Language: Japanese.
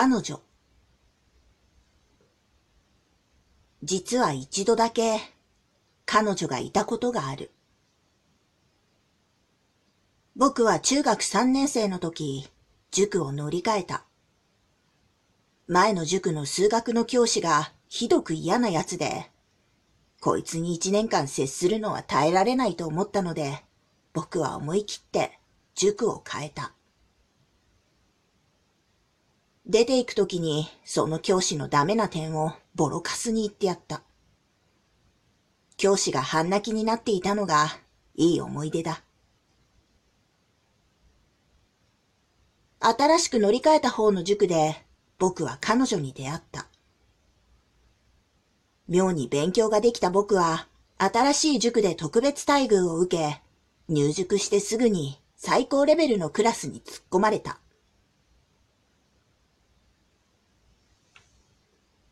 彼女。実は一度だけ彼女がいたことがある。僕は中学3年生の時、塾を乗り換えた。前の塾の数学の教師がひどく嫌な奴で、こいつに一年間接するのは耐えられないと思ったので、僕は思い切って塾を変えた。出て行くときにその教師のダメな点をボロカスに言ってやった。教師が半泣きになっていたのがいい思い出だ。新しく乗り換えた方の塾で僕は彼女に出会った。妙に勉強ができた僕は新しい塾で特別待遇を受け、入塾してすぐに最高レベルのクラスに突っ込まれた。